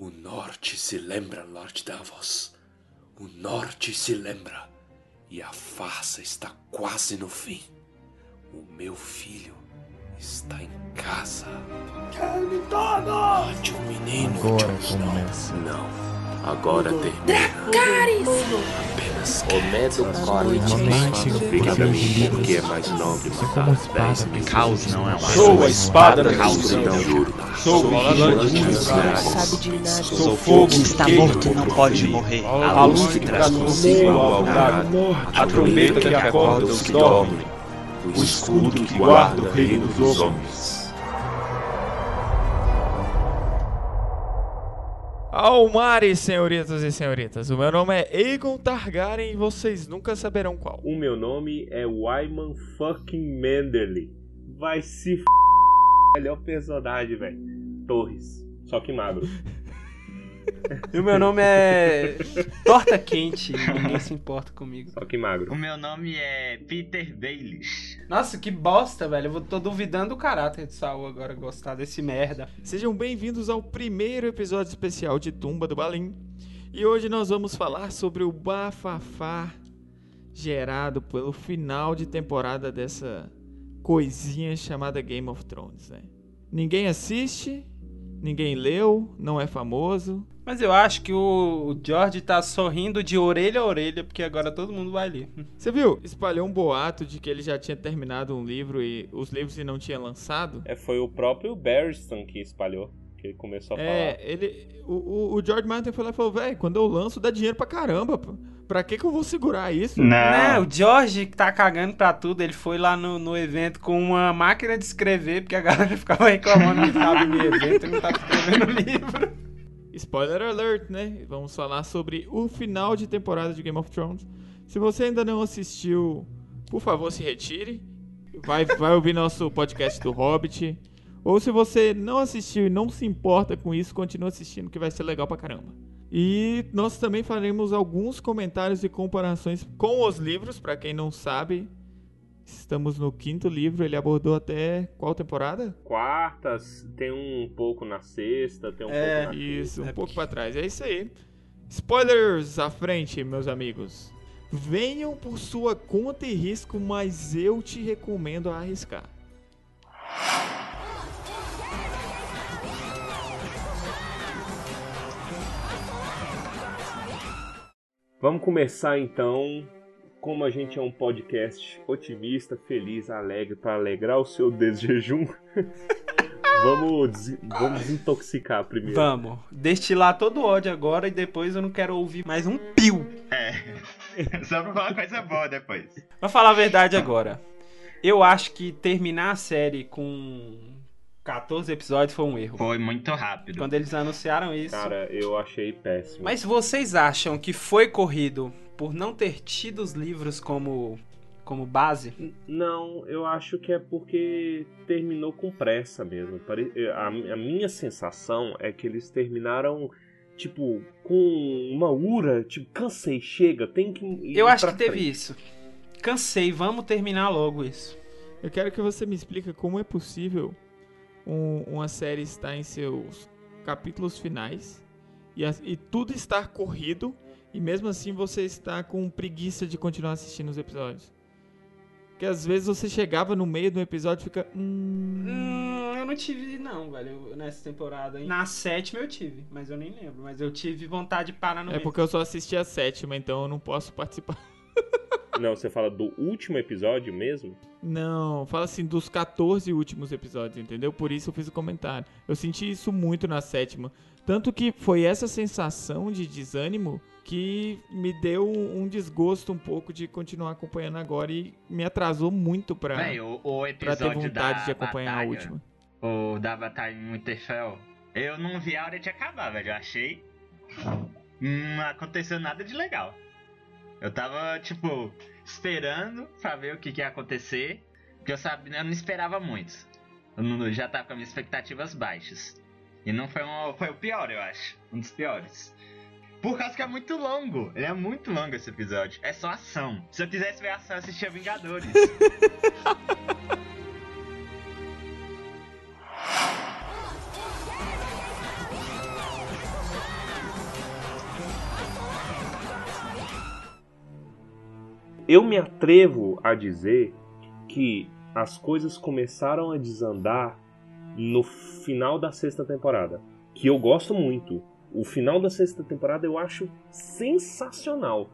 O norte se lembra, Lord Davos. O norte se lembra. E a farsa está quase no fim. O meu filho está em casa. Queime todo! Mate o menino, Agora Jon Snow. começa. Não. Agora termina. Apenas O medo corre de Normalmente, Obrigadamente, livros porque é mais nobre matar dez espada. mil Caos não é Sou a espada da Caos escuridão. não juro. Sou o vigilante. Sou fogo que Está morto e não pode morrer. A luz que traz consigo o altar. A trombeta que acorda os que dormem. O escudo que guarda o reino dos homens. Almares, senhoritas e senhoritas. O meu nome é Aegon Targaryen e vocês nunca saberão qual. O meu nome é Wyman fucking Manderly. Vai se f... Melhor personagem, velho. Torres. Só que magro. E o meu nome é Torta Quente. Ninguém se importa comigo. Só que magro. O meu nome é Peter Baelish. Nossa, que bosta, velho. Eu tô duvidando do caráter de Saul agora gostar desse merda. Sejam bem-vindos ao primeiro episódio especial de Tumba do Balim. E hoje nós vamos falar sobre o bafafá gerado pelo final de temporada dessa coisinha chamada Game of Thrones, né? Ninguém assiste, ninguém leu, não é famoso. Mas eu acho que o George tá sorrindo de orelha a orelha, porque agora todo mundo vai ler. Você viu? Espalhou um boato de que ele já tinha terminado um livro e os livros e não tinha lançado. É, foi o próprio Barristan que espalhou. Que ele começou a É, falar. ele. O, o, George Martin foi lá e falou, velho, quando eu lanço dá dinheiro pra caramba. pô. Pra que que eu vou segurar isso? Né, o George que tá cagando pra tudo, ele foi lá no, no evento com uma máquina de escrever, porque a galera ficava reclamando que tava no evento e não tava escrevendo livro. Spoiler alert, né? Vamos falar sobre o final de temporada de Game of Thrones. Se você ainda não assistiu, por favor, se retire. Vai, vai ouvir nosso podcast do Hobbit. Ou se você não assistiu e não se importa com isso, continua assistindo que vai ser legal pra caramba. E nós também faremos alguns comentários e comparações com os livros, pra quem não sabe. Estamos no quinto livro, ele abordou até qual temporada? Quartas, tem um pouco na sexta, tem um É, pouco na Isso, um É pouco pra trás. É isso aí. Spoilers à frente, meus amigos. Venham por sua conta e risco, mas eu te recomendo arriscar. Vamos começar então. Como a gente é um podcast otimista, feliz, alegre, para alegrar o seu desjejum, vamos, des- vamos desintoxicar primeiro. Vamos, destilar todo o ódio agora e depois eu não quero ouvir mais um pio. É. Só pra falar coisa boa depois. Pra falar a verdade agora, eu acho que terminar a série com 14 episódios foi um erro. Foi muito rápido. Quando eles anunciaram isso. Cara, eu achei péssimo. Mas vocês acham que foi corrido por não ter tido os livros como, como base? Não, eu acho que é porque terminou com pressa mesmo. A, minha sensação é que eles terminaram, tipo, com uma ura, tipo, cansei, chega, tem que. ir Eu acho pra que teve frente. isso. Cansei, vamos terminar logo isso. Eu quero que você me explique como é possível um- uma série estar em seus capítulos finais e, e tudo estar corrido e mesmo assim você está com preguiça de continuar assistindo os episódios. Porque às vezes você chegava no meio do episódio e fica. Hum, Hum, eu não tive, não, velho, nessa temporada. Na sétima eu tive, mas eu nem lembro. Mas eu tive vontade de parar no é meio. porque eu só assisti a sétima, então eu não posso participar. Não, você fala do último episódio mesmo? Não, fala assim dos 14 últimos episódios, entendeu? Por isso eu fiz o comentário. Eu senti isso muito na sétima. Tanto que foi essa sensação de desânimo que me deu um desgosto um pouco de continuar acompanhando agora e me atrasou muito pra, Véi, o, o pra ter vontade de acompanhar batalha, a última. O da batalha em Winterfell, eu não vi a hora de acabar, velho. Eu achei. Não aconteceu nada de legal. Eu tava, tipo, esperando pra ver o que, que ia acontecer. Porque eu sabia, eu não esperava muito. Eu não- já tava com as minhas expectativas baixas. E não foi, um, foi o pior, eu acho. Um dos piores. Por causa que é muito longo. Ele é muito longo esse episódio. É só ação. Se eu quisesse ver ação, eu assistia Vingadores. eu me atrevo a dizer que as coisas começaram a desandar no final da sexta temporada, que eu gosto muito. O final da sexta temporada eu acho sensacional.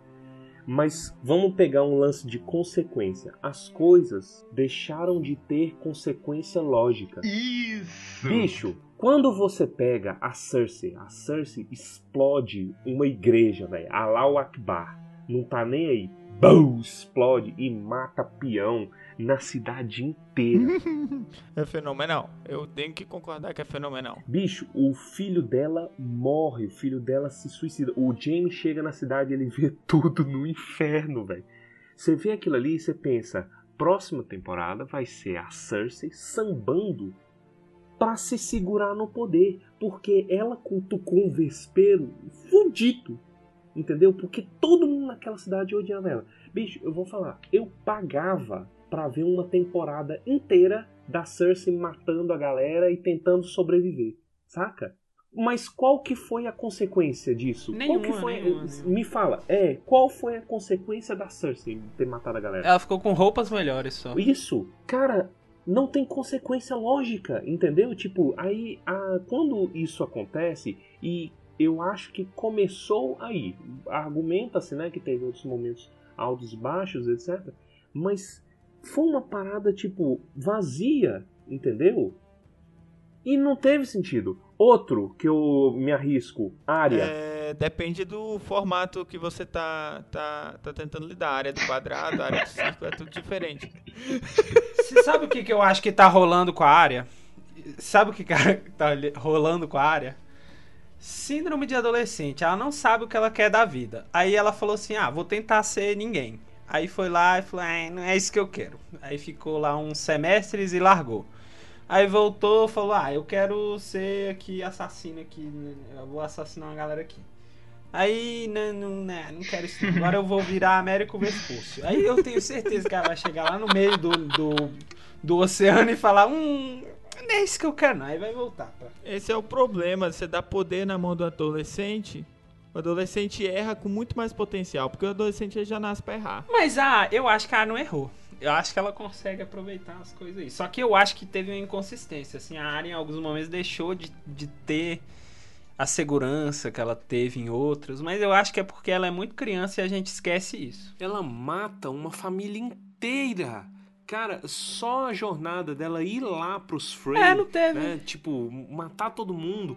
Mas vamos pegar um lance de consequência. As coisas deixaram de ter consequência lógica. Isso! Bicho, quando você pega a Cersei, a Cersei explode uma igreja, velho. Allahu Akbar. Não tá nem aí. Bum, explode e mata peão na cidade inteira. É fenomenal. Eu tenho que concordar que é fenomenal. Bicho, o filho dela morre, o filho dela se suicida. O James chega na cidade e ele vê tudo no inferno, velho. Você vê aquilo ali e você pensa, próxima temporada vai ser a Cersei sambando pra se segurar no poder, porque ela cutucou um vespeiro fudido, entendeu? Porque todo mundo naquela cidade odiava ela. Bicho, eu vou falar, eu pagava pra ver uma temporada inteira da Cersei matando a galera e tentando sobreviver, saca? Mas qual que foi a consequência disso? Nenhuma, qual que foi? nenhuma, nenhuma. Me fala, é, qual foi a consequência da Cersei ter matado a galera? Ela ficou com roupas melhores só. Isso, cara, não tem consequência lógica, entendeu? Tipo, aí a, quando isso acontece, e eu acho que começou aí, argumenta-se, né, que teve outros momentos altos e baixos, etc. Mas foi uma parada, tipo, vazia, entendeu? E não teve sentido. Outro que eu me arrisco, área. É, depende do formato que você tá, tá, tá tentando lidar. A área do quadrado, a área do círculo, é tudo diferente. Você sabe o que, que eu acho que tá rolando com a área? Sabe o que cara, tá rolando com a área? Síndrome de adolescente. Ela não sabe o que ela quer da vida. Aí ela falou assim: ah, vou tentar ser ninguém. Aí foi lá e falou: ah, não é isso que eu quero. Aí ficou lá uns semestres e largou. Aí voltou falou: ah, eu quero ser aqui assassino aqui. né? Eu vou assassinar uma galera aqui. Aí, não, não, não, não quero isso. Agora eu vou virar Américo Vespúcio. Aí eu tenho certeza que ela vai chegar lá no meio do, do, do oceano e falar: hum, não é isso que eu quero, não. Aí vai voltar. Pra... Esse é o problema. Você dá poder na mão do adolescente. O adolescente erra com muito mais potencial. Porque o adolescente já nasce pra errar. Mas ah, eu acho que ela não errou. Eu acho que ela consegue aproveitar as coisas aí. Só que eu acho que teve uma inconsistência. Assim, a área em alguns momentos deixou de, de ter a segurança que ela teve em outros. Mas eu acho que é porque ela é muito criança e a gente esquece isso. Ela mata uma família inteira. Cara, só a jornada dela ir lá pros Frey, É, não teve. né? Tipo, matar todo mundo,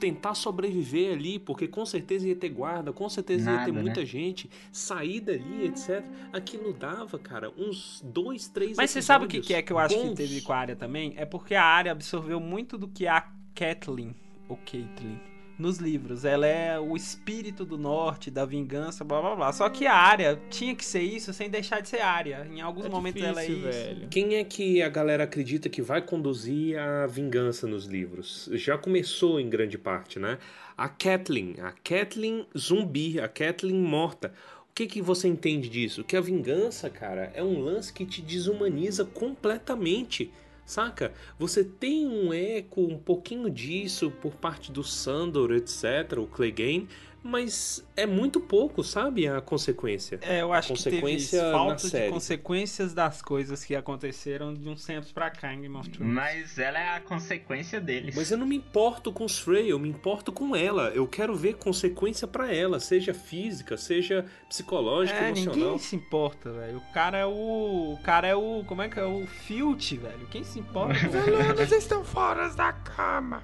tentar sobreviver ali, porque com certeza ia ter guarda, com certeza ia ter Nada, muita né? gente, sair dali, etc. Aquilo dava, cara, uns dois, três Mas você sabe o que, que é que eu acho que bons. teve com a área também? É porque a área absorveu muito do que a Kathleen, ou Caitlyn, nos livros. Ela é o espírito do norte, da vingança, blá blá blá. Só que a área tinha que ser isso sem deixar de ser área. Em alguns É momentos difícil, ela é isso. velho. Quem é que a galera acredita que vai conduzir a vingança nos livros? Já começou em grande parte, né? A Kathleen, a Kathleen zumbi, a Kathleen morta. O que, que você entende disso? Que a vingança, cara, é um lance que te desumaniza completamente. Saca? Você tem um eco, um pouquinho disso por parte do Sandor, etc., o Clegane, mas é muito pouco, sabe? A consequência. É, eu acho que teve Consequência isso, na falta de série. consequências das coisas que aconteceram de uns tempos pra cá em Game of Thrones. Mas ela é a consequência deles. Mas eu não me importo com os Frey, eu me importo com ela. Eu quero ver consequência pra ela, seja física, seja psicológica, É, emocional. ninguém se importa, velho. O cara é o. O cara é o. Como é que é? O Filt, velho. Quem se importa? Alunos estão fora da cama.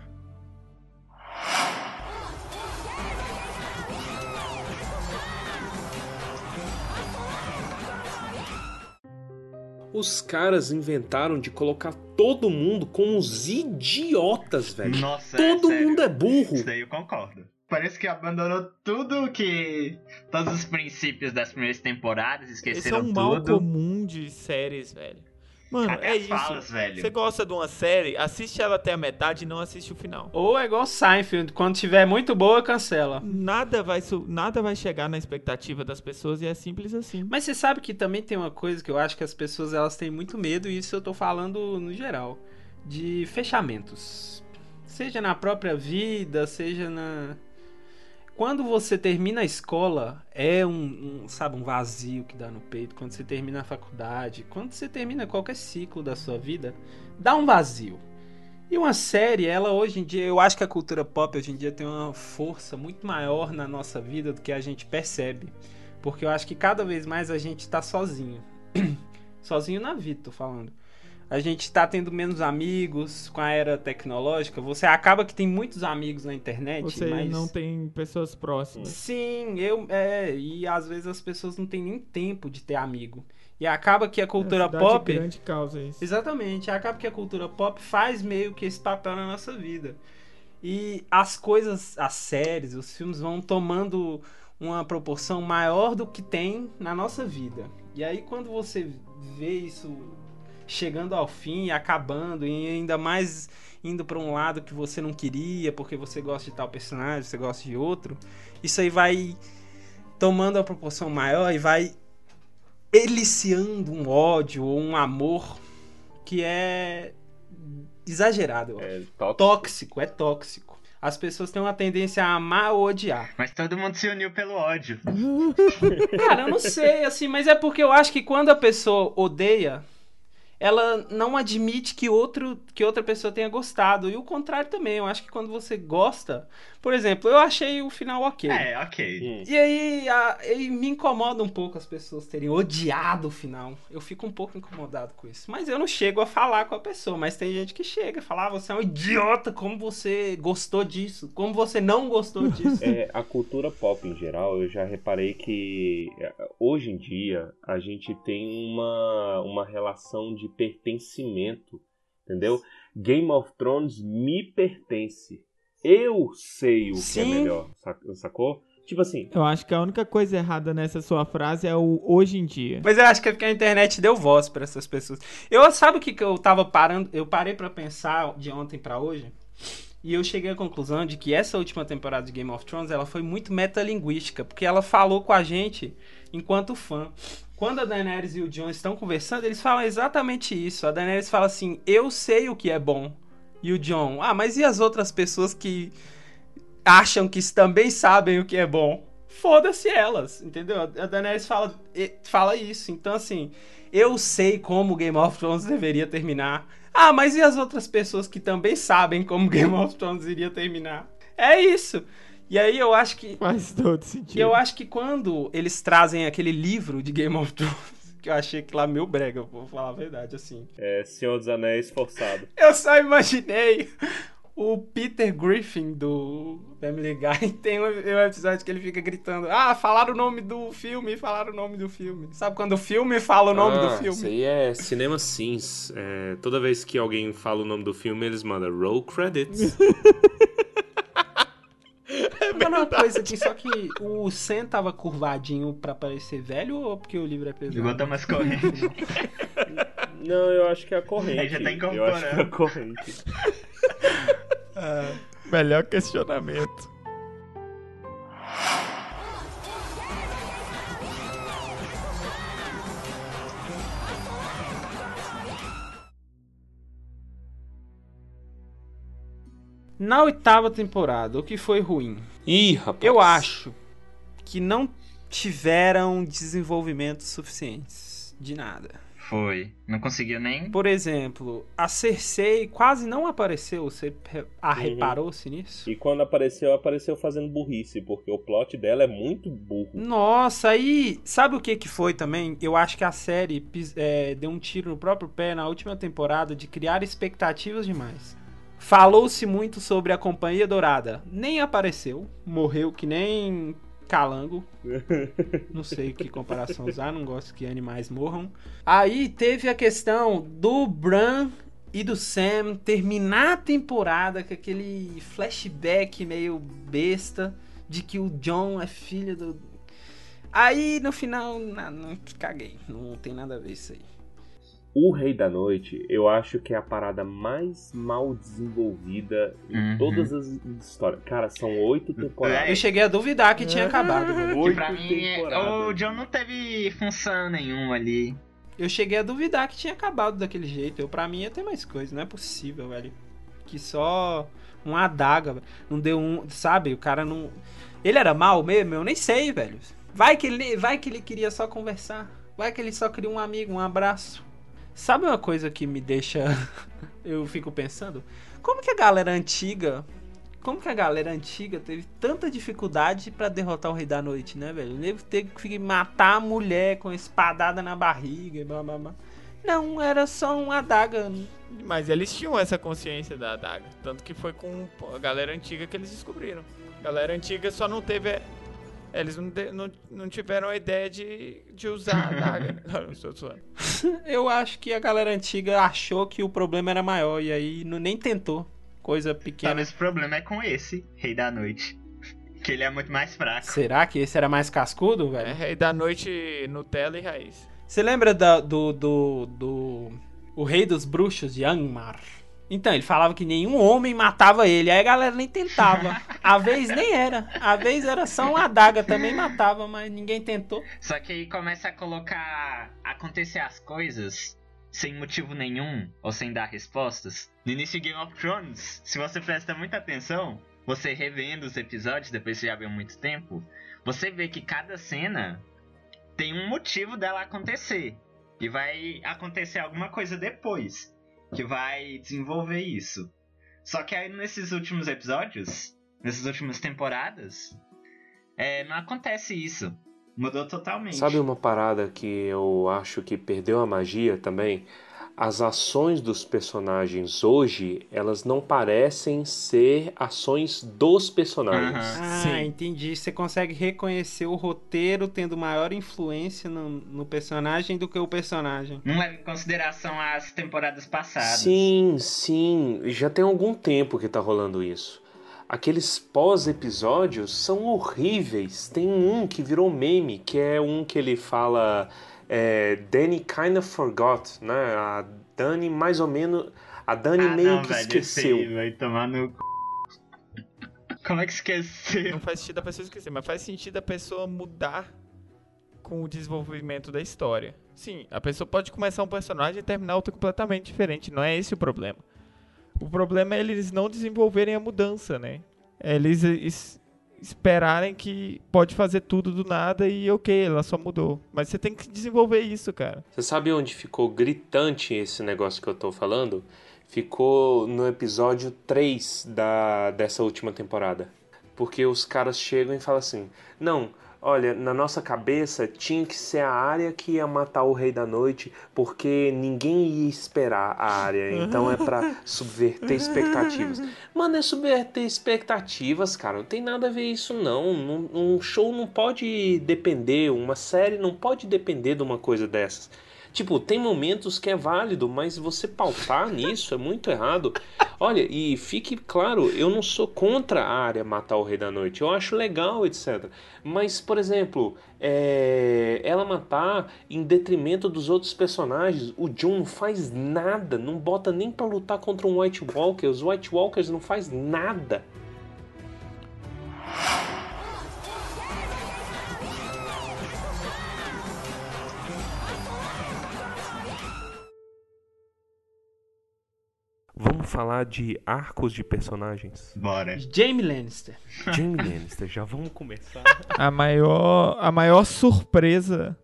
Os caras inventaram de colocar todo mundo como uns idiotas, velho. Nossa, todo é sério. mundo é burro. Isso daí eu concordo. Parece que abandonou tudo que. Todos os princípios das primeiras temporadas, Esse é esqueceram um mal tudo. comum de séries, velho. Mano, é isso. falas, velho. Você gosta de uma série, assiste ela até a metade e não assiste o final. Ou é igual Seinfeld, quando tiver muito boa, cancela. Nada vai, nada vai chegar na expectativa das pessoas e é simples assim. Mas você sabe que também tem uma coisa que eu acho que as pessoas elas têm muito medo, e isso eu tô falando no geral, de fechamentos. Seja na própria vida, seja na. Quando você termina a escola, é um, um, sabe, um vazio que dá no peito. Quando você termina a faculdade, quando você termina qualquer ciclo da sua vida, dá um vazio. E uma série, ela hoje em dia, eu acho que a cultura pop hoje em dia tem uma força muito maior na nossa vida do que a gente percebe. Porque eu acho que cada vez mais a gente tá sozinho. sozinho na vida, tô falando a gente está tendo menos amigos com a era tecnológica. Você acaba que tem muitos amigos na internet, Você mas... não tem pessoas próximas. Sim, eu é, e às vezes as pessoas não têm nem tempo de ter amigo. E acaba que a cultura a pop grande causa isso. Exatamente, acaba que a cultura pop faz meio que esse papel na nossa vida. E as coisas, as séries, os filmes vão tomando uma proporção maior do que tem na nossa vida. E aí quando você vê isso chegando ao fim, acabando e ainda mais indo para um lado que você não queria, porque você gosta de tal personagem, você gosta de outro, isso aí vai tomando a proporção maior e vai eliciando um ódio ou um amor que é exagerado, eu É acho. tóxico. tóxico, é tóxico. As pessoas têm uma tendência a amar ou odiar. Mas todo mundo se uniu pelo ódio. Cara, eu não sei, assim, mas é porque eu acho que quando a pessoa odeia, ela não admite que, outro, que outra pessoa tenha gostado. E o contrário também. Eu acho que quando você gosta. Por exemplo, eu achei o final ok. É, ok. E aí, a- e me incomoda um pouco as pessoas terem odiado o final. Eu fico um pouco incomodado com isso. Mas eu não chego a falar com a pessoa. Mas tem gente que chega a falar: ah, você é um idiota, como você gostou disso? Como você não gostou disso? É, a cultura pop em geral, eu já reparei que é, hoje em dia a gente tem uma, uma relação de pertencimento, entendeu? Game of Thrones me pertence. Eu sei o que é Sim. melhor, sac- sacou? Tipo assim, Eu acho que a única coisa errada nessa sua frase é o hoje em dia. Mas eu acho que é porque a internet deu voz pra essas pessoas. Eu sabe o que, que eu tava parando? Eu parei pra pensar de ontem pra hoje. E eu cheguei à conclusão de que essa última temporada de Game of Thrones ela foi muito metalinguística, porque ela falou com a gente enquanto fã. Quando a Daenerys e o Jon estão conversando, eles falam exatamente isso. A Daenerys fala assim: "Eu sei o que é bom". E o Jon: "Ah, mas e as outras pessoas que acham que também sabem o que é bom?" Foda-se elas, entendeu? A Daenerys fala, fala isso. Então, assim, eu sei como Game of Thrones deveria terminar. Ah, mas e as outras pessoas que também sabem como Game of Thrones iria terminar? É isso. E aí eu acho que. Faz todo sentido. Eu acho que quando eles trazem aquele livro de Game of Thrones, que eu achei que lá meu brega, eu vou falar a verdade, assim. é Senhor dos Anéis forçado. Eu só imaginei o Peter Griffin do Family Guy. Tem um, um episódio que ele fica gritando: Ah, falaram o nome do filme, falaram o nome do filme. Sabe quando o filme fala o nome do Ah, filme? Isso aí é Cinema Sims. É, toda vez que alguém fala o nome do filme, eles mandam roll credits. Uma coisa aqui, só que o Sam tava curvadinho pra parecer velho ou porque o livro é pesado? Igual Thomas corrente. Não, eu acho que é a corrente. Aí já tá eu acho que é a corrente. Melhor questionamento. Na oitava temporada, o que foi ruim? Ih, rapaz. Eu acho que não tiveram desenvolvimentos suficientes de nada. Foi. Não conseguiu nem. Por exemplo, a Cersei quase não apareceu. Você Uhum. reparou-se nisso? E quando apareceu, apareceu fazendo burrice, porque o plot dela é muito burro. Nossa, aí sabe o que que foi também? Eu acho que a série é, deu um tiro no próprio pé na última temporada de criar expectativas demais. Falou-se muito sobre a Companhia Dourada. Nem apareceu. Morreu que nem calango. Não sei que comparação usar, não gosto que animais morram. Aí teve a questão do Bran e do Sam terminar a temporada com aquele flashback meio besta de que o John é filho do. Aí no final, na- não, caguei. Não tem nada a ver isso aí. O Rei da Noite, eu acho que é a parada mais mal desenvolvida em Uhum. todas as histórias. Cara, são oito temporadas. Eu cheguei a duvidar que tinha acabado. Oito pra mim, é- temporadas. o John não teve função nenhuma ali. Eu cheguei a duvidar que tinha acabado daquele jeito. Eu, pra mim ia ter mais coisa. Não é possível, velho. Que só Uma adaga, velho. Não deu um. Sabe? O cara não. Ele era mal mesmo? Eu nem sei, velho. Vai que ele, vai que ele queria só conversar. Vai que ele só queria um amigo, um abraço. Sabe uma coisa que me deixa. eu fico pensando? Como que a galera antiga. Como que a galera antiga teve tanta dificuldade pra derrotar o Rei da Noite, né, velho? Ele teve que matar a mulher com espadada na barriga e blá blá blá. Não, era só uma adaga. Mas eles tinham essa consciência da adaga. Tanto que foi com a galera antiga que eles descobriram. A galera antiga só não teve. Eles não, de- não, não tiveram a ideia de, de usar a zoando. Eu acho que a galera antiga achou que o problema era maior e aí não, nem tentou. Coisa pequena. Talvez o problema é com esse Rei da Noite. Que ele é muito mais fraco. Será que esse era mais cascudo, É velho? rei da noite Nutella e raiz. Você lembra da- do, do, do. O Rei dos Bruxos de Angmar? Então, ele falava que nenhum homem matava ele. Aí a galera nem tentava. A vez nem era. A vez era só uma adaga também matava, mas ninguém tentou. Só que aí começa a colocar. acontecer as coisas sem motivo nenhum ou sem dar respostas. No início de Game of Thrones, se você presta muita atenção, você revendo os episódios depois que já viu muito tempo, você vê que cada cena tem um motivo dela acontecer. E vai acontecer alguma coisa depois que vai desenvolver isso. Só que aí nesses últimos episódios, nessas últimas temporadas, é, não acontece isso. Mudou totalmente. Sabe uma parada que eu acho que perdeu a magia também? As ações dos personagens hoje, elas não parecem ser ações dos personagens. Aham. Ah, Sim. entendi. Você consegue reconhecer o roteiro tendo maior influência no, no personagem do que o personagem. Não leva em consideração as temporadas passadas. Sim, sim. Já tem algum tempo que tá rolando isso. Aqueles pós-episódios são horríveis. Tem um que virou meme, que é um que ele fala. É, Danny kinda forgot, né? A Dani mais ou menos. A Dani Ah, meio não, que velho, esqueceu. aí vai tomar no. c****. Como é que esqueceu? Não faz sentido a pessoa esquecer, mas faz sentido a pessoa mudar com o desenvolvimento da história. Sim, a pessoa pode começar um personagem e terminar outro completamente diferente. Não é esse o problema. O problema é eles não desenvolverem a mudança, né? É eles es- esperarem que pode fazer tudo do nada e ok, ela só mudou. Mas você tem que desenvolver isso, cara. Você sabe onde ficou gritante esse negócio que eu tô falando? Ficou no episódio 3 da, dessa última temporada. Porque os caras chegam e falam assim: Não, olha, na nossa cabeça tinha que ser a área que ia matar o Rei da Noite, porque ninguém ia esperar a área. Então é pra subverter expectativas. Mano, é subverter expectativas, cara. Não tem nada a ver isso, não. Um show não pode depender, uma série não pode depender de uma coisa dessas. Tipo, tem momentos que é válido, mas você pautar nisso é muito errado. Olha, e fique claro, eu não sou contra a área matar o Rei da Noite. Eu acho legal, etc. Mas, por exemplo, é, ela matar em detrimento dos outros personagens. O John não faz nada, não bota nem pra lutar contra um White Walker. Os White Walkers não faz nada. Falar de arcos de personagens. Bora. Jamie Lannister. Jamie Lannister, já vamos começar. A maior, a maior surpresa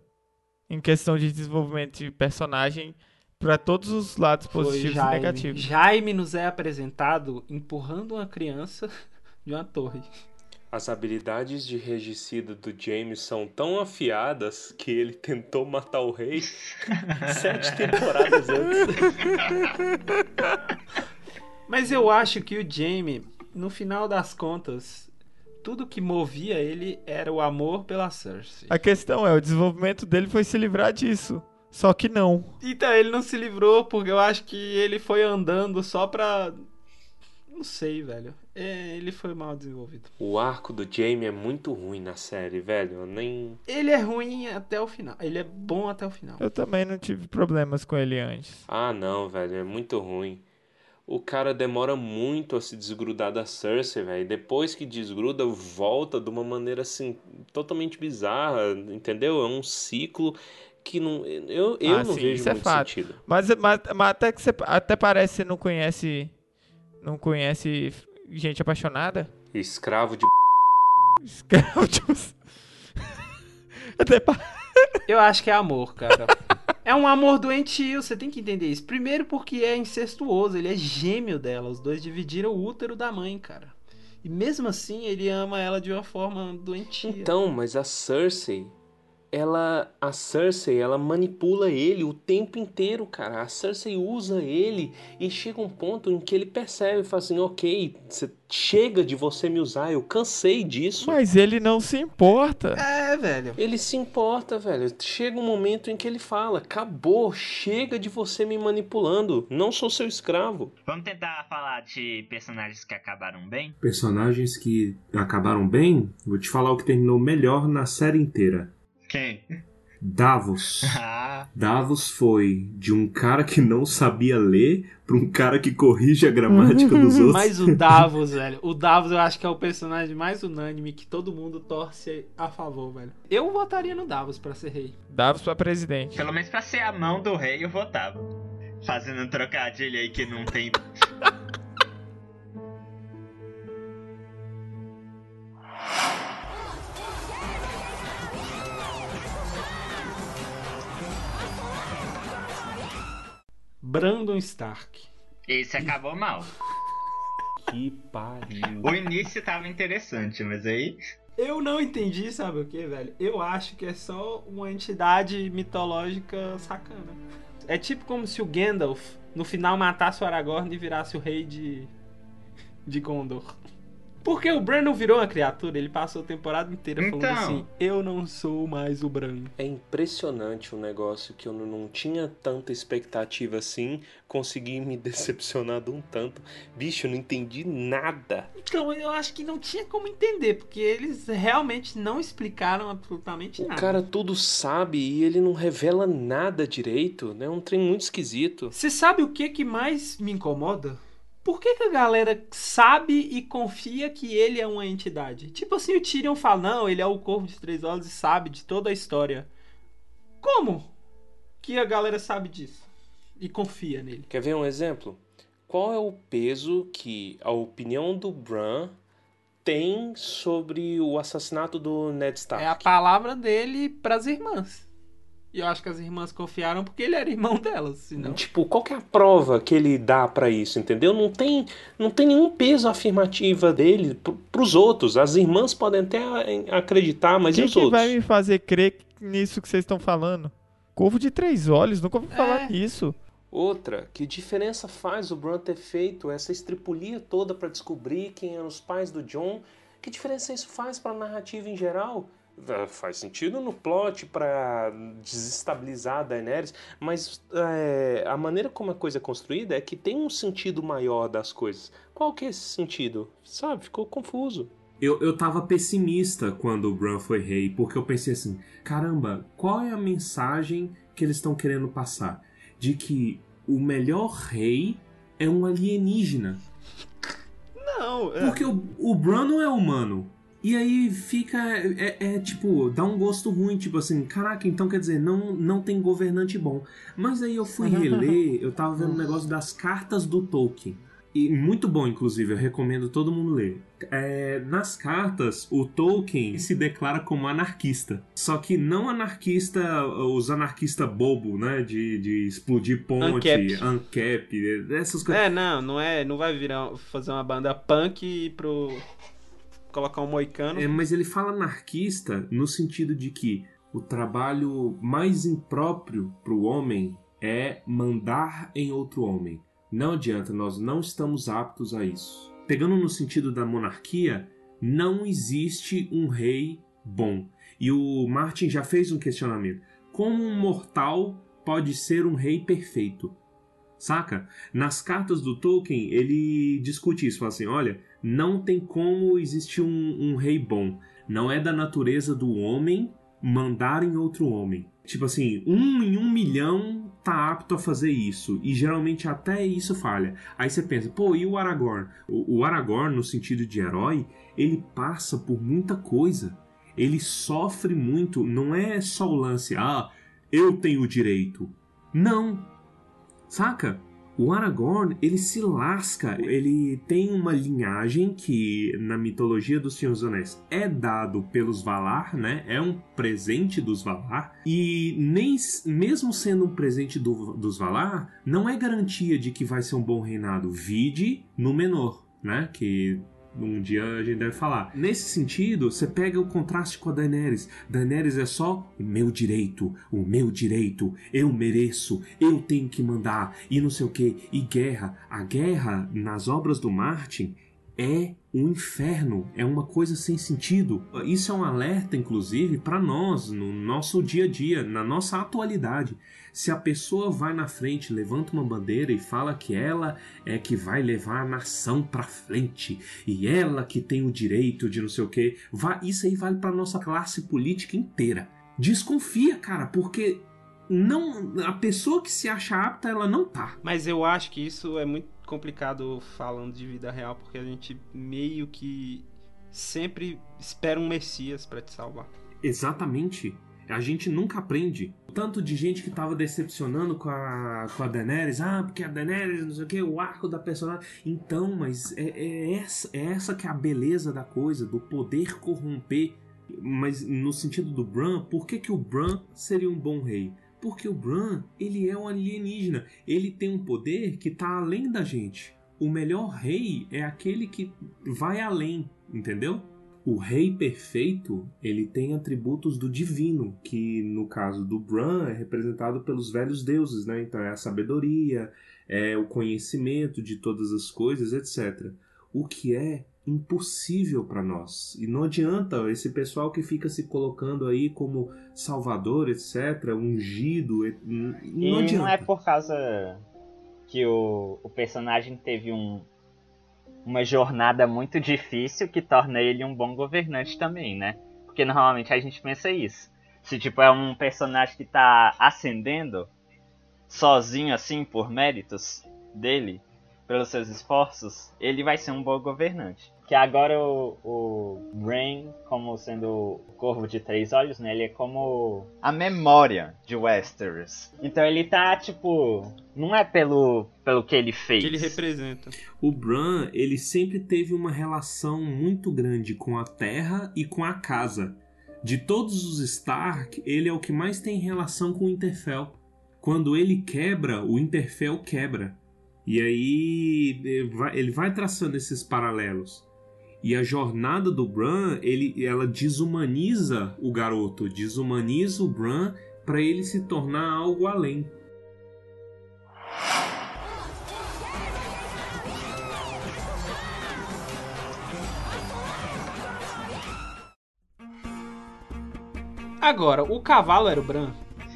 em questão de desenvolvimento de personagem para todos os lados Foi positivos e Jaime. negativos. Jaime nos é apresentado empurrando uma criança de uma torre. As habilidades de regicida do James são tão afiadas que ele tentou matar o rei sete temporadas antes. Mas eu acho que o Jaime, no final das contas, tudo que movia ele era o amor pela Cersei. A questão é, o desenvolvimento dele foi se livrar disso. Só que não. Então, ele não se livrou porque eu acho que ele foi andando só pra. Não sei, velho. É, ele foi mal desenvolvido. O arco do Jaime é muito ruim na série, velho. Eu nem. Ele é ruim até o final. Ele é bom até o final. Eu também não tive problemas com ele antes. Ah, não, velho. É muito ruim. O cara demora muito a se desgrudar da Cersei, velho. Depois que desgruda, volta de uma maneira assim, totalmente bizarra, entendeu? É um ciclo que não. Eu, eu Ah, não sim, vejo isso é muito fato. sentido. Mas, mas, mas até que você até parece que você não conhece. Não conhece gente apaixonada? Escravo de Escravo de... Até pa- Eu acho que é amor, cara. É um amor doentio, você tem que entender isso. Primeiro porque é incestuoso, ele é gêmeo dela. Os dois dividiram o útero da mãe, cara. E mesmo assim, ele ama ela de uma forma doentia. Então, mas a Cersei, ela, a Cersei, ela manipula ele o tempo inteiro, cara. A Cersei usa ele e chega um ponto em que ele percebe, fala assim, ok, cê- chega de você me usar, eu cansei disso. Mas ele não se importa. É, velho. Ele se importa, velho. Chega um momento em que ele fala, acabou, chega de você me manipulando, não sou seu escravo. Vamos tentar falar de personagens que acabaram bem? Personagens que acabaram bem, vou te falar o que terminou melhor na série inteira. Quem? Davos. Ah, Davos foi de um cara que não sabia ler pra um cara que corrige a gramática dos outros. Mas o Davos, velho. O Davos eu acho que é o personagem mais unânime que todo mundo torce a favor, velho. Eu votaria no Davos pra ser rei. Davos pra presidente. pelo menos pra ser a mão do rei eu votava. Fazendo um trocadilho aí que não tem. Brandon Stark. Esse acabou mal. Que pariu. O início tava interessante, mas aí. Eu não entendi, sabe o que, velho? Eu acho que é só uma entidade mitológica sacana. É tipo como se o Gandalf no final matasse o Aragorn e virasse o rei de. de Gondor. Porque o Bran não virou uma criatura, ele passou a temporada inteira falando Então. assim: Eu não sou mais o Bran. É impressionante um negócio que eu não- tinha tanta expectativa assim, consegui me decepcionar de um tanto. Bicho, eu não entendi nada. Então eu acho que não tinha como entender, porque eles realmente não explicaram absolutamente O nada. cara tudo sabe e ele não revela nada direito, né? É um trem muito esquisito. Você sabe o que que mais me incomoda? Por que, que a galera sabe e confia que ele é uma entidade? Tipo assim, o Tyrion fala, não, ele é o Corvo de Três Olhos e sabe de toda a história. Como que a galera sabe disso? E confia nele? Quer ver um exemplo? Qual é o peso que a opinião do Bran tem sobre o assassinato do Ned Stark? É a palavra dele pras irmãs. E eu acho que as irmãs confiaram porque ele era irmão delas, senão... Tipo, qual que é a prova que ele dá pra isso, entendeu? Não tem, não tem nenhum peso afirmativa dele pro, pros outros. As irmãs podem até a- acreditar, mas e Quem os que outros? vai me fazer crer nisso que vocês estão falando? Corvo de três olhos, nunca ouvi falar É. nisso. Outra, que diferença faz o Bran ter feito essa estripulia toda pra descobrir quem eram os pais do John? Que diferença isso faz pra narrativa em geral? Ah, Faz sentido no plot pra desestabilizar a Daenerys, mas é, a maneira como a coisa é construída é que tem um sentido maior das coisas. Qual que é esse sentido? Sabe, ficou confuso. Eu, eu tava pessimista quando o Bran foi rei, porque eu pensei assim: caramba, qual é a mensagem que eles estão querendo passar? De que o melhor rei é um alienígena. Não, é. Porque o, o Bran não é humano. E aí fica. É, é, tipo, dá um gosto ruim, tipo assim, caraca, então quer dizer, não, não tem governante bom. Mas aí eu fui reler, eu tava vendo um negócio das cartas do Tolkien. E muito bom, inclusive, eu recomendo todo mundo ler. É, nas cartas, o Tolkien se declara como anarquista. Só que não anarquista, os anarquistas bobo, né? De, de explodir ponte, Ancap. ancap, essas coisas. É, não, não é, não vai virar fazer uma banda punk pro colocar um moicano. É, mas ele fala anarquista no sentido de que o trabalho mais impróprio para o homem é mandar em outro homem. Não adianta, nós não estamos aptos a isso. Pegando no sentido da monarquia, não existe um rei bom. E o Martin já fez um questionamento. Como um mortal pode ser um rei perfeito? Saca? Nas cartas do Tolkien, ele discute isso, fala assim, olha, não tem como existir um, um rei bom. Não é da natureza do homem mandar em outro homem. Tipo assim, um em um milhão tá apto a fazer isso. E geralmente até isso falha. Aí você pensa, pô, e o Aragorn? O, o Aragorn, no sentido de herói, ele passa por muita coisa. Ele sofre muito. Não é só o lance, ah, eu tenho o direito. Não. Saca? O Aragorn, ele se lasca, ele tem uma linhagem que na mitologia dos Senhor dos Anéis é dado pelos Valar, né? É um presente dos Valar e nem mesmo sendo um presente do, dos Valar, não é garantia de que vai ser um bom reinado. Vide no menor, né? Que um dia a gente deve falar. Nesse sentido, você pega o contraste com a Daenerys. Daenerys é só o meu direito, o meu direito, eu mereço, eu tenho que mandar, e não sei o que. E guerra. A guerra, nas obras do Martin, é um inferno, é uma coisa sem sentido. Isso é um alerta, inclusive, para nós, no nosso dia a dia, na nossa atualidade. Se a pessoa vai na frente, levanta uma bandeira e fala que ela é que vai levar a nação para frente e ela que tem o direito de não sei o que, isso aí vale para nossa classe política inteira. Desconfia, cara, porque não a pessoa que se acha apta, ela não tá. Mas eu acho que isso é muito complicado falando de vida real, porque a gente meio que sempre espera um Messias para te salvar. Exatamente. A gente nunca aprende. Tanto de gente que tava decepcionando com a, com a Daenerys. Ah, porque a Daenerys, não sei o que, o arco da personagem. Então, mas é, é, essa, é essa que é a beleza da coisa, do poder corromper. Mas no sentido do Bran, por que, que o Bran seria um bom rei? Porque o Bran, ele é um alienígena. Ele tem um poder que está além da gente. O melhor rei é aquele que vai além, entendeu? O rei perfeito, ele tem atributos do divino, que no caso do Bran é representado pelos velhos deuses, né? Então é a sabedoria, é o conhecimento de todas as coisas, etc. O que é impossível para nós. E não adianta esse pessoal que fica se colocando aí como salvador, etc, ungido, não e adianta. não é por causa que o, o personagem teve um, uma jornada muito difícil que torna ele um bom governante também, né? Porque normalmente a gente pensa isso. Se tipo é um personagem que tá ascendendo sozinho assim por méritos dele, pelos seus esforços, ele vai ser um bom governante. Que agora o, o Brain, como sendo o corvo de três olhos, né? Ele é como a memória de Westeros. Então ele tá, tipo. Não é pelo, pelo que ele fez. Que ele representa. O Bran, ele sempre teve uma relação muito grande com a terra e com a casa. De todos os Stark, ele é o que mais tem relação com o Interfell. Quando ele quebra, o Interfell quebra. E aí ele vai traçando esses paralelos. E a jornada do Bran, ele, ela desumaniza o garoto, desumaniza o Bran para ele se tornar algo além. Agora, o cavalo era o Bran?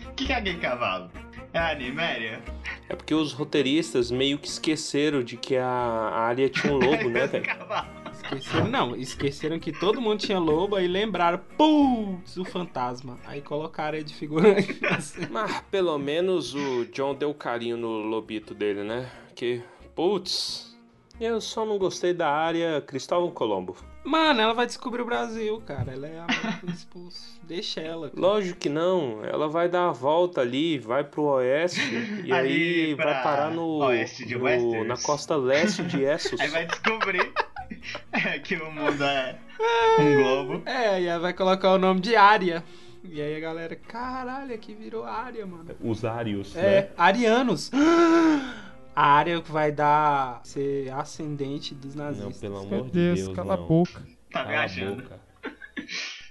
O que, que é aquele cavalo? É a Animéria? É porque os roteiristas meio que esqueceram de que a área tinha um lobo, né, velho? Esqueceram, não, esqueceram que todo mundo tinha lobo e lembraram, putz, o fantasma. Aí colocaram ele de figurante. Assim. Mas pelo menos o John deu carinho no lobito dele, né? Que, putz, eu só não gostei da área Cristóvão Colombo. Mano, ela vai descobrir o Brasil, cara. Ela é a expulso. Deixa ela. Cara. Lógico que não. Ela vai dar a volta ali, vai pro oeste e aí vai parar no, oeste de no na costa leste de Essos. aí vai descobrir que o mundo é um globo. É, e aí vai colocar o nome de área. E aí a galera, caralho, aqui virou área, mano. Os ários, é, né? arianos. a área que vai dar ser ascendente dos nazistas. Não, pelo amor de Deus, Deus, cala não. a boca. Tá Cala viajando. boca.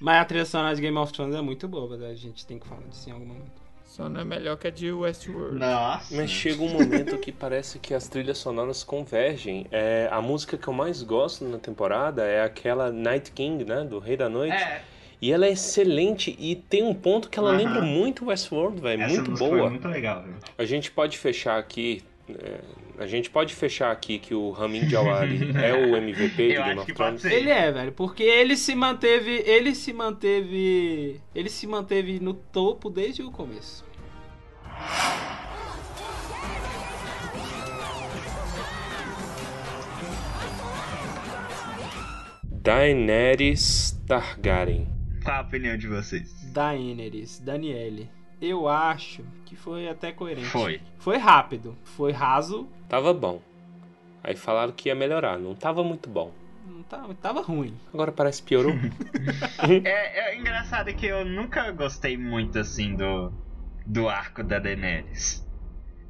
Mas a trilha sonora de Game of Thrones é muito boa, a gente tem que falar disso em algum momento. Só não é melhor que a de Westworld. Nossa. Mas chega um momento que parece que as trilhas sonoras convergem. É, a música que eu mais gosto na temporada é aquela Night King, né? Do Rei da Noite. É, E ela é excelente e tem um ponto que ela Aham. lembra muito Westworld, velho. Muito boa. foi muito legal, viu? A gente pode fechar aqui. É, a gente pode fechar aqui que o Ramin Djawadi é o MVP de Eu Game of Thrones. Ele é, velho, porque ele se manteve, ele se manteve, ele se manteve no topo desde o começo. Daenerys Targaryen. Qual a opinião de vocês? Daenerys, Daniele. Eu acho que foi até coerente. Foi. Foi rápido. Foi raso. Tava bom. Aí falaram que ia melhorar. Não tava muito bom. Não tava, tava ruim. Agora parece que piorou. É, é engraçado que eu nunca gostei muito assim do, do arco da Daenerys.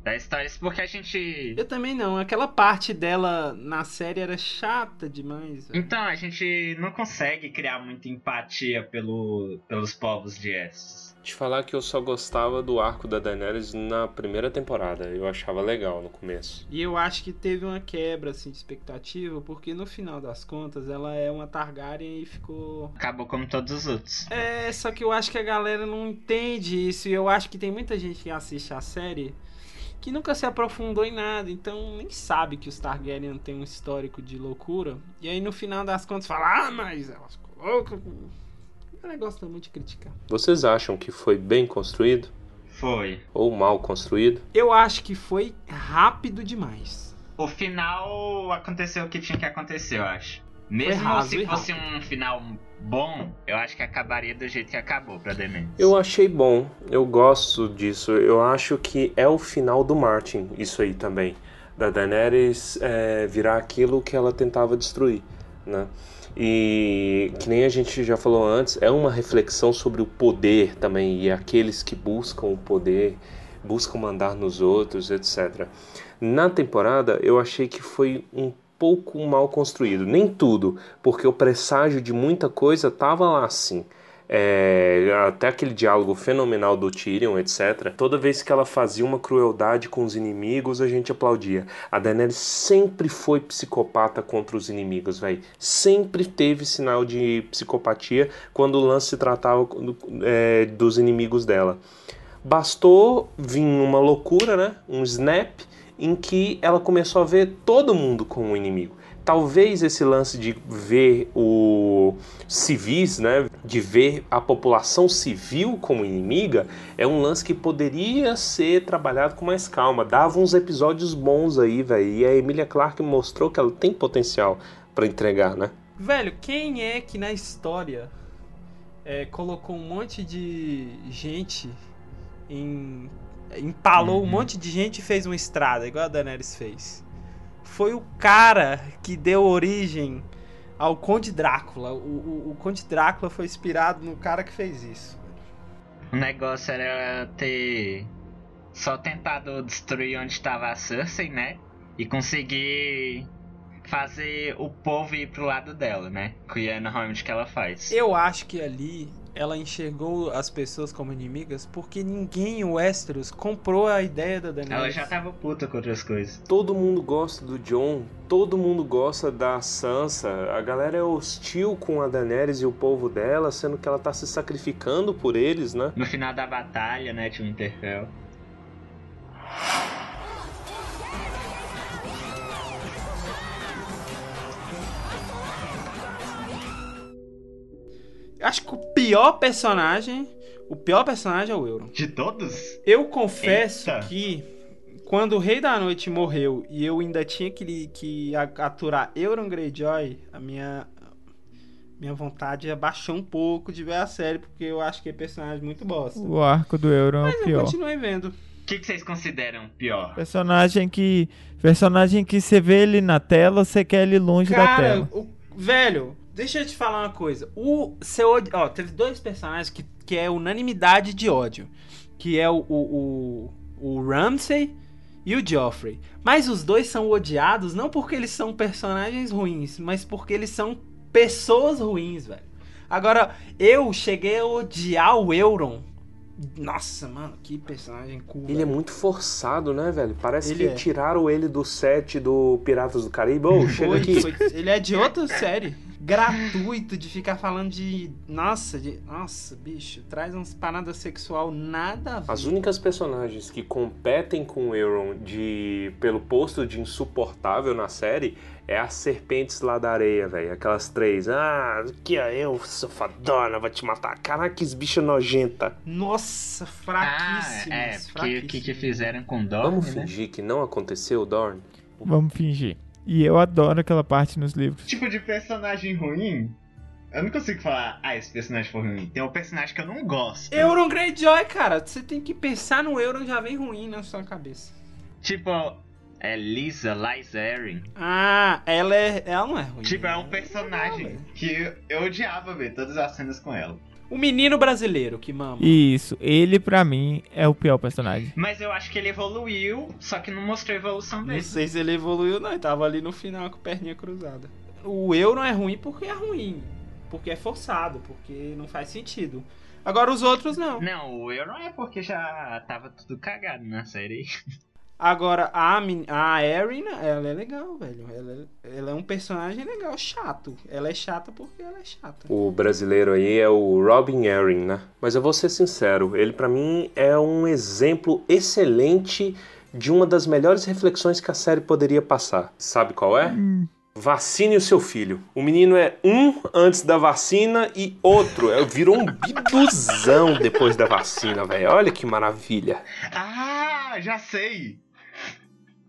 Da história, isso porque a gente. Eu também não. Aquela parte dela na série era chata demais. velho. Então, a gente não consegue criar muita empatia pelo, pelos povos de Essos. Te falar que eu só gostava do arco da Daenerys na primeira temporada. Eu achava legal no começo. E eu acho que teve uma quebra assim, de expectativa, porque no final das contas ela é uma Targaryen e ficou. Acabou como todos os outros. É, só que eu acho que a galera não entende isso. E eu acho que tem muita gente que assiste a série que nunca se aprofundou em nada, então nem sabe que os Targaryen têm um histórico de loucura. E aí no final das contas fala, ah, mas elas colocam. Negócio tá muito de criticar. Vocês acham que foi bem construído? Foi. Ou mal construído? Eu acho que foi rápido demais. O final aconteceu o que tinha que acontecer, eu acho. Mesmo raso se fosse um final bom, eu acho que acabaria do jeito que acabou pra Daenerys. Eu achei bom, eu gosto disso. Eu acho que é o final do Martin, isso aí também. Da Daenerys é, virar aquilo que ela tentava destruir, né? E que nem a gente já falou antes, é uma reflexão sobre o poder também e aqueles que buscam o poder, buscam mandar nos outros, etc. Na temporada, eu achei que foi um pouco mal construído. Nem tudo, porque o presságio de muita coisa tava lá sim. É, até aquele diálogo fenomenal do Tyrion, etc. Toda vez que ela fazia uma crueldade com os inimigos, a gente aplaudia. A Daenerys sempre foi psicopata contra os inimigos, velho. Sempre teve sinal de psicopatia quando o lance se tratava é, dos inimigos dela. Bastou vir uma loucura, né? Um snap em que ela começou a ver todo mundo como um inimigo. Talvez esse lance de ver o civis, né, de ver a população civil como inimiga, é um lance que poderia ser trabalhado com mais calma. Dava uns episódios bons aí, velho. E a Emilia Clarke mostrou que ela tem potencial para entregar, né? Velho, quem é que na história é, colocou um monte de gente em. empalou um monte de gente e fez uma estrada, igual a Daenerys fez? Foi o cara que deu origem ao Conde Drácula. O, o, o Conde Drácula foi inspirado no cara que fez isso. O negócio era ter só tentado destruir onde estava a Cersei, né? E conseguir fazer o povo ir pro lado dela, né? Que é normalmente o que ela faz. Eu acho que ali ela enxergou as pessoas como inimigas porque ninguém em Westeros comprou a ideia da Daenerys. Ela já tava puta com outras coisas. Todo mundo gosta do Jon, todo mundo gosta da Sansa. A galera é hostil com a Daenerys e o povo dela, sendo que ela tá se sacrificando por eles, né? No final da batalha, né, de Winterfell. Acho que o pior personagem, o pior personagem é o Euron. De todos? Eu confesso Eita. que quando o Rei da Noite morreu e eu ainda tinha que, que a- aturar Euron Greyjoy, a minha minha vontade abaixou um pouco de ver a série porque eu acho que é personagem muito bosta. O arco do Euron é Mas o eu pior. continuei vendo. O que, que vocês consideram pior? Personagem que. Personagem que você vê ele na tela, você quer ele longe da Cara, tela. o, velho, deixa eu te falar uma coisa. O seu ó, teve dois personagens que, que é unanimidade de ódio, que é o, o, o, o Ramsay e o Joffrey. Mas os dois são odiados não porque eles são personagens ruins, mas porque eles são pessoas ruins, velho. Agora, eu cheguei a odiar o Euron. Nossa, mano, que personagem cool. Ele é velho. muito forçado, né, velho? Parece Ele que é. tiraram ele do set do Piratas do Caribe. Ô, chega Foi, aqui. foi- ele é de outra série. Gratuito de ficar falando de. Nossa, de. Nossa, bicho. Traz umas paradas sexual nada a ver. As únicas personagens que competem com o Euron de, pelo posto de insuportável na série é as serpentes lá da areia, velho. Aquelas três. Ah, que é eu, safadona, vou te matar. Caraca, que bicha nojenta. Nossa, Ah, fraquíssimas. é, porque o que, fraquíssimas. que fizeram com Dorne, Vamos né? fingir que não aconteceu, Dorn? Vamos fingir. E eu adoro aquela parte nos livros. Tipo de personagem ruim, Eu não consigo falar, ah, esse personagem foi ruim. Tem um personagem que eu não gosto. Euron Greyjoy, cara. Você tem que pensar no Euron já vem ruim na sua cabeça. Tipo, é Lisa, Liza Erin. Ah, ela é. Ela não é ruim. Tipo, é um Ela personagem que eu odiava ver todas as cenas com ela. O menino brasileiro que mama. Isso, ele pra mim é o pior personagem. Mas eu acho que ele evoluiu, só que não mostrou a evolução Não dele. sei se ele evoluiu, não. Ele tava ali no final com a perninha cruzada. O Euron é ruim porque é ruim. Porque é forçado, porque não faz sentido. Agora os outros não. Não, o Euron é porque já tava tudo cagado na série. Agora, a, a Erin, ela é legal, velho. Ela é, ela é um personagem legal, chato. Ela é chata porque ela é chata. O brasileiro aí é o Robin Erin, né? Mas eu vou ser sincero, ele pra mim é um exemplo excelente de uma das melhores reflexões que a série poderia passar. Sabe qual é? Vacine o seu filho. O menino é um antes da vacina e outro. É, virou um biduzão depois da vacina, velho. Olha que maravilha. Ah, já sei!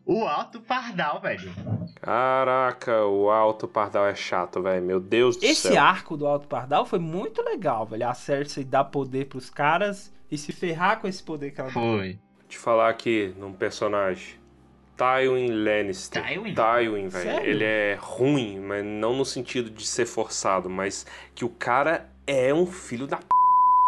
O Alto Pardal, velho. Caraca, o Alto Pardal é chato, velho. Meu Deus do Esse céu. arco do Alto Pardal foi muito legal, velho. A Cersei dá poder pros caras e se ferrar com esse poder que ela. Foi. Te falar aqui num personagem. Tywin Lannister. Tywin? Tywin, velho. Ele é ruim, mas não no sentido de ser forçado, mas que o cara é um filho da p.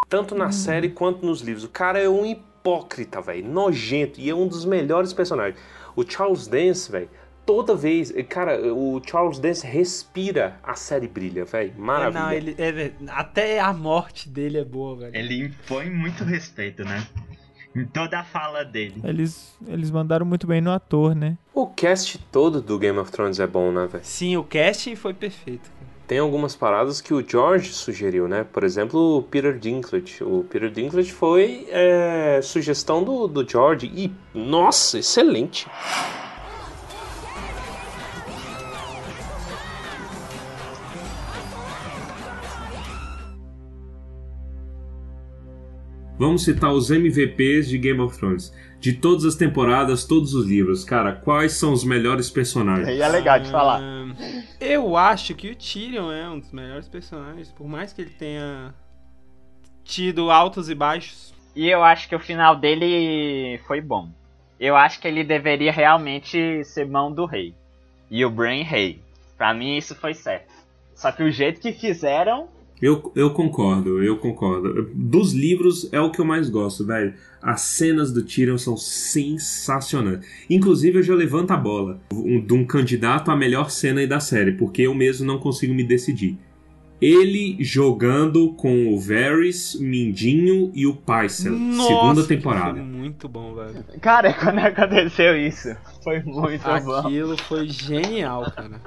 Tanto na série quanto nos livros. O cara é um hipócrita, velho. Nojento. E é um dos melhores personagens. O Charles Dance, velho. Toda vez. Cara, o Charles Dance respira a série brilha, velho. Maravilha. Não, ele, é até a morte dele é boa, velho. Ele impõe muito respeito, né? Em toda a fala dele. Eles, eles mandaram muito bem no ator, né? O cast todo do Game of Thrones é bom, né, velho? Sim, o casting foi perfeito. cara. Tem algumas paradas que o George sugeriu, né? Por exemplo, o Peter Dinklage. O Peter Dinklage foi é, sugestão do, do George e, nossa, excelente. Vamos citar os MVPs de Game of Thrones. De todas as temporadas, todos os livros. Cara, quais são os melhores personagens? E é legal de falar. Ahn, eu acho que o Tyrion é um dos melhores personagens, por mais que ele tenha tido altos e baixos. E eu acho que o final dele foi bom. Eu acho que ele deveria realmente ser mão do rei. E o Brain rei. Pra mim isso foi certo. Só que o jeito que fizeram. Eu, eu concordo, eu concordo. Dos livros é o que eu mais gosto, velho. As cenas do Tyrion são sensacionais. Inclusive, eu já levanto a bola um- de um candidato à melhor cena aí da série, porque eu mesmo não consigo me decidir. Ele jogando com o Varys, Mindinho e o Pycelle. segunda temporada. Foi muito bom, velho. Cara, quando aconteceu isso, foi muito bom. Aquilo foi genial, cara.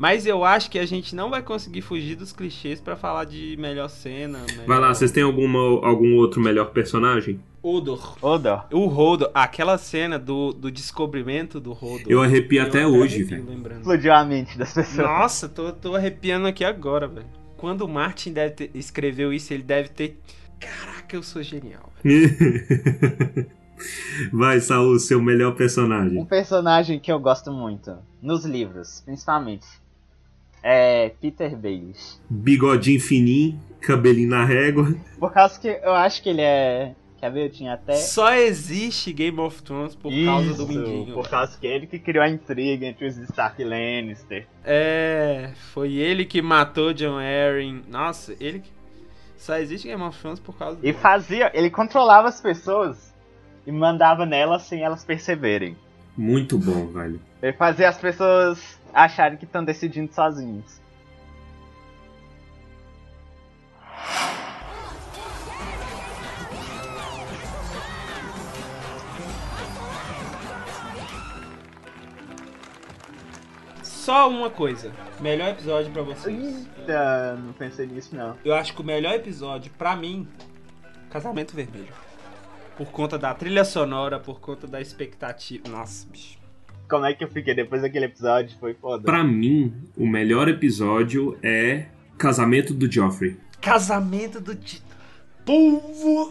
Mas eu acho que a gente não vai conseguir fugir dos clichês pra falar de melhor cena. Melhor... Vai lá, vocês têm alguma, algum outro melhor personagem? Odor. Odor. O Rodor, aquela cena do, do descobrimento do Rodor. Eu arrepio até hoje, arrepio velho. Explodiu a mente das pessoas. Nossa, tô, tô arrepiando aqui agora, velho. Quando o Martin deve ter, escreveu isso, ele deve ter. Caraca, eu sou genial. velho. Vai, Saul, seu melhor Um personagem. personagem que eu gosto muito, nos livros, principalmente, é Peter Baelish. Bigodinho fininho, cabelinho na régua. Por causa que eu acho que ele é. Quer ver? Eu tinha até. Só existe Game of Thrones por causa do Isso, Mindinho. Por causa que ele que criou a intriga entre os Stark e Lannister. É, foi ele que matou John Arryn. Nossa, ele que. Só existe Game of Thrones por causa E fazia. Ele controlava as pessoas e mandava nelas sem elas perceberem. Muito bom, velho. Ele fazia as pessoas acharem que estão decidindo sozinhos. Só uma coisa. Melhor episódio pra vocês. Eita, não pensei nisso não. Eu acho que o melhor episódio, pra mim, Casamento Vermelho. Por conta da trilha sonora, por conta da expectativa. Nossa, bicho. Como é que eu fiquei depois daquele episódio? Foi foda. Pra mim, o melhor episódio é Casamento do Joffrey. Casamento do. Povo!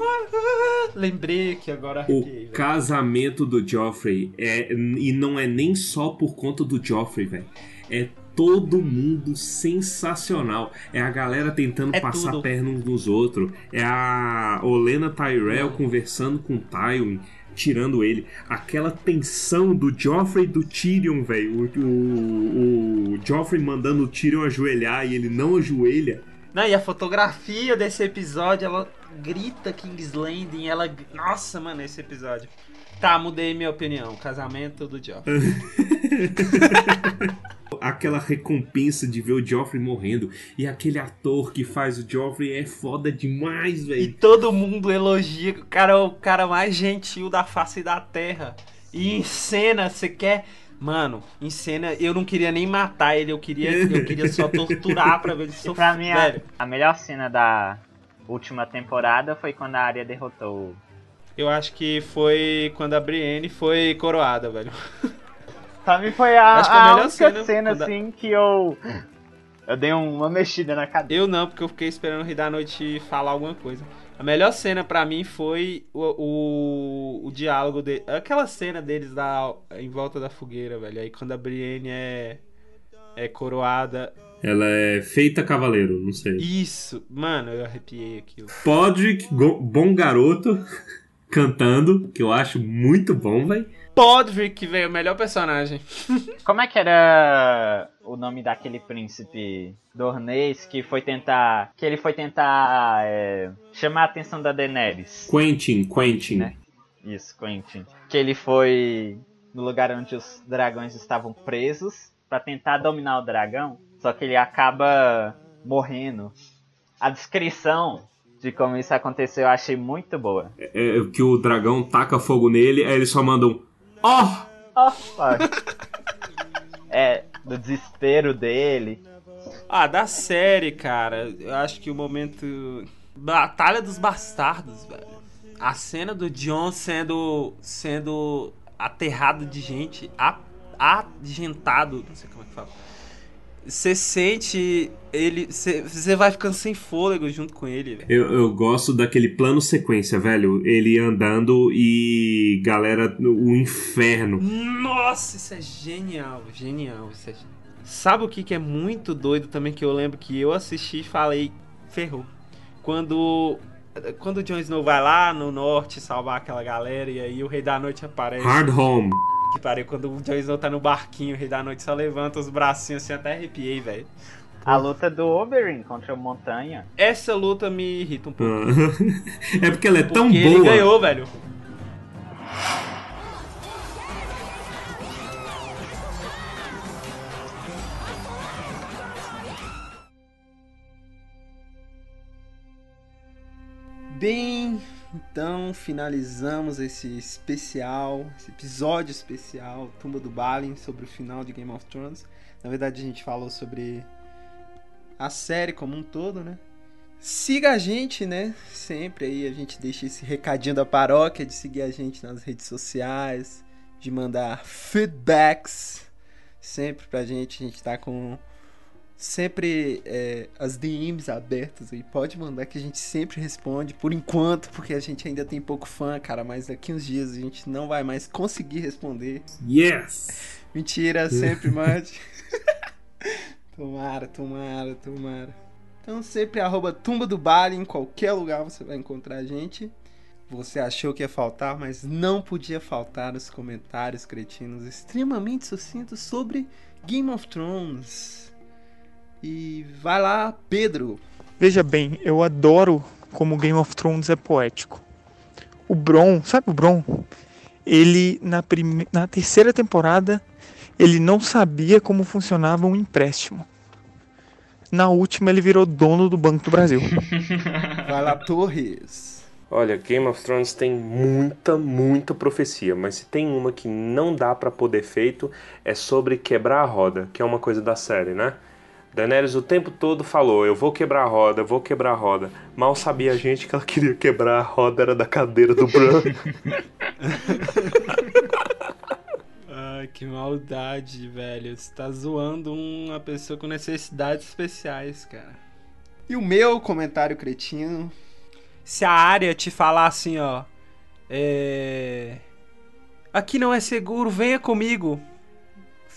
Lembrei que agora O arrepiei, casamento do Joffrey é e não é nem só por conta do Joffrey, velho. É todo mundo sensacional. É a galera tentando É passar tudo. perna uns nos outros. É a Olena Tyrell conversando com o Tywin, tirando ele. Aquela tensão do Joffrey e do Tyrion, velho. O, o, o Joffrey mandando o Tyrion ajoelhar e ele não ajoelha. Não, e a fotografia desse episódio, ela grita King's Landing, ela... Nossa, mano, esse episódio. Tá, mudei minha opinião. Casamento do Joffrey. Aquela recompensa de ver o Joffrey morrendo. E aquele ator que faz o Joffrey é foda demais, E velho. todo mundo elogia que o cara é o cara mais gentil da face da terra. E em cena, você quer... Mano, em cena, eu não queria nem matar ele, eu queria, eu queria só torturar pra ver ele E sofrer. pra mim, a, Velho, a melhor cena da última temporada foi quando a Arya derrotou. eu acho que foi quando a Brienne foi coroada, velho. Mim foi a, Acho que a a melhor única cena cena, quando a- assim que eu. Eu dei uma mexida na cadeira. Eu não, porque eu fiquei esperando o Rei da Noite falar alguma coisa. A melhor cena pra mim foi o, o, o diálogo de aquela cena deles da, em volta da fogueira, velho. Aí quando a Brienne é é coroada, Ela é feita cavaleiro, não sei. isso, mano, eu arrepiei aquilo. Podrick, bom garoto, cantando, que eu acho muito bom, velho. Podrick, velho, o melhor personagem. Como é que era o nome daquele príncipe dornês que foi tentar. Que ele foi tentar é, chamar a atenção da Daenerys? Quentin, Quentin. Né? Isso, Quentin. Que ele foi no lugar onde os dragões estavam presos pra tentar dominar o dragão, só que ele acaba morrendo. A descrição de como isso aconteceu eu achei muito boa. É, que o dragão taca fogo nele, aí eles só mandam. Ó! Oh, fuck. é, do desespero dele. Ah, da série, cara, eu acho que o momento. Batalha dos Bastardos, velho. A cena do John sendo. sendo aterrado de gente, a- agentado, não sei como é que fala. Você sente ele. Você vai ficando sem fôlego junto com ele. Eu, eu gosto daquele plano sequência, velho. Ele andando e galera, o inferno. Nossa, isso é genial, genial. Isso é. Sabe o que, que é muito doido também que eu lembro que eu assisti e falei, ferrou. Quando quando o Jon Snow vai lá no norte salvar aquela galera e aí o Rei da Noite aparece. Hard Home. Que pariu, quando o Jon Snow tá no barquinho, o Rei da Noite só levanta os bracinhos assim, até arrepiei, velho. A luta do Oberyn contra o Montanha. Essa luta me irrita um pouco. Ah. é porque ela é tão porque ele boa. ganhou, velho. Bem, então finalizamos esse especial, esse episódio especial, Tumba do Balin, sobre o final de Game of Thrones. Na verdade, a gente falou sobre a série como um todo, né? Siga a gente, né? Sempre aí a gente deixa esse recadinho da paróquia de seguir a gente nas redes sociais, de mandar feedbacks sempre pra gente. A gente tá com sempre é, as DMs abertas aí. Pode mandar que a gente sempre responde, por enquanto, porque a gente ainda tem pouco fã, cara. Mas daqui uns dias a gente não vai mais conseguir responder. Yes! Mentira, sempre mande. tomara, tomara, tomara. Então sempre arroba Tumba do Bale, em qualquer lugar você vai encontrar a gente. Você achou que ia faltar, mas não podia faltar os comentários cretinos extremamente sucintos sobre Game of Thrones. E vai lá, Pedro. Veja bem, eu adoro como Game of Thrones é poético. O Bron, sabe o Bron? Ele na, prime... na terceira temporada ele não sabia como funcionava um empréstimo. Na última ele virou dono do Banco do Brasil. Vai lá, Torres. Olha, Game of Thrones tem muita, muita profecia, mas se tem uma que não dá pra poder feito é sobre quebrar a roda, que é uma coisa da série, né? Daenerys o tempo todo falou: Eu vou quebrar a roda, eu vou quebrar a roda. Mal sabia a gente que ela queria quebrar a roda, era da cadeira do Bran. Ai, que maldade, velho. Você tá zoando uma pessoa com necessidades especiais, cara. E o meu comentário cretino. Se a área te falar assim, ó. É. Aqui não é seguro, venha comigo.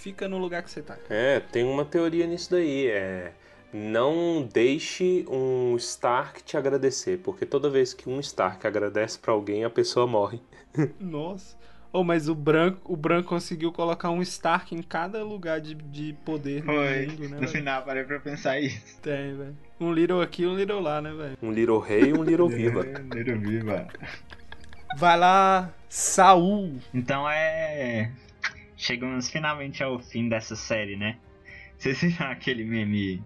Fica no lugar que você tá. É, tem uma teoria nisso daí. É. Não deixe um Stark te agradecer, porque toda vez que um Stark agradece pra alguém, a pessoa morre. Nossa. Oh, mas o branco, o branco conseguiu colocar um Stark em cada lugar de, de poder no Foi. mundo, né? No final parei pra pensar isso. Tem, velho. Um Little aqui, um Little lá, né, velho? Um Little Rei e um Little Viva. Little Viva. Vai lá, Saul. Então é. Chegamos finalmente ao fim dessa série, né? Vocês viram aquele meme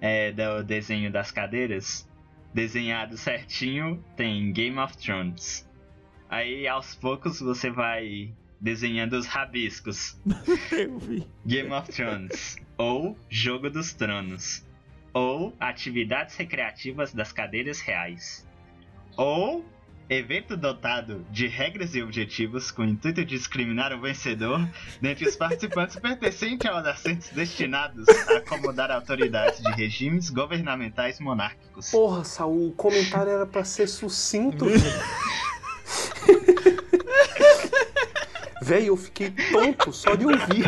é, do desenho das cadeiras? Desenhado certinho, tem Game of Thrones. Aí aos poucos você vai desenhando os rabiscos. Eu vi. Game of Thrones. ou Jogo dos Tronos. Ou Atividades Recreativas das Cadeiras Reais. Ou Evento dotado de regras e objetivos com o intuito de discriminar o vencedor dentre os participantes pertencente aos assentos destinados a acomodar autoridades de regimes governamentais monárquicos. Porra, Saul, o comentário era pra ser sucinto, velho. Eu fiquei tonto só de ouvir.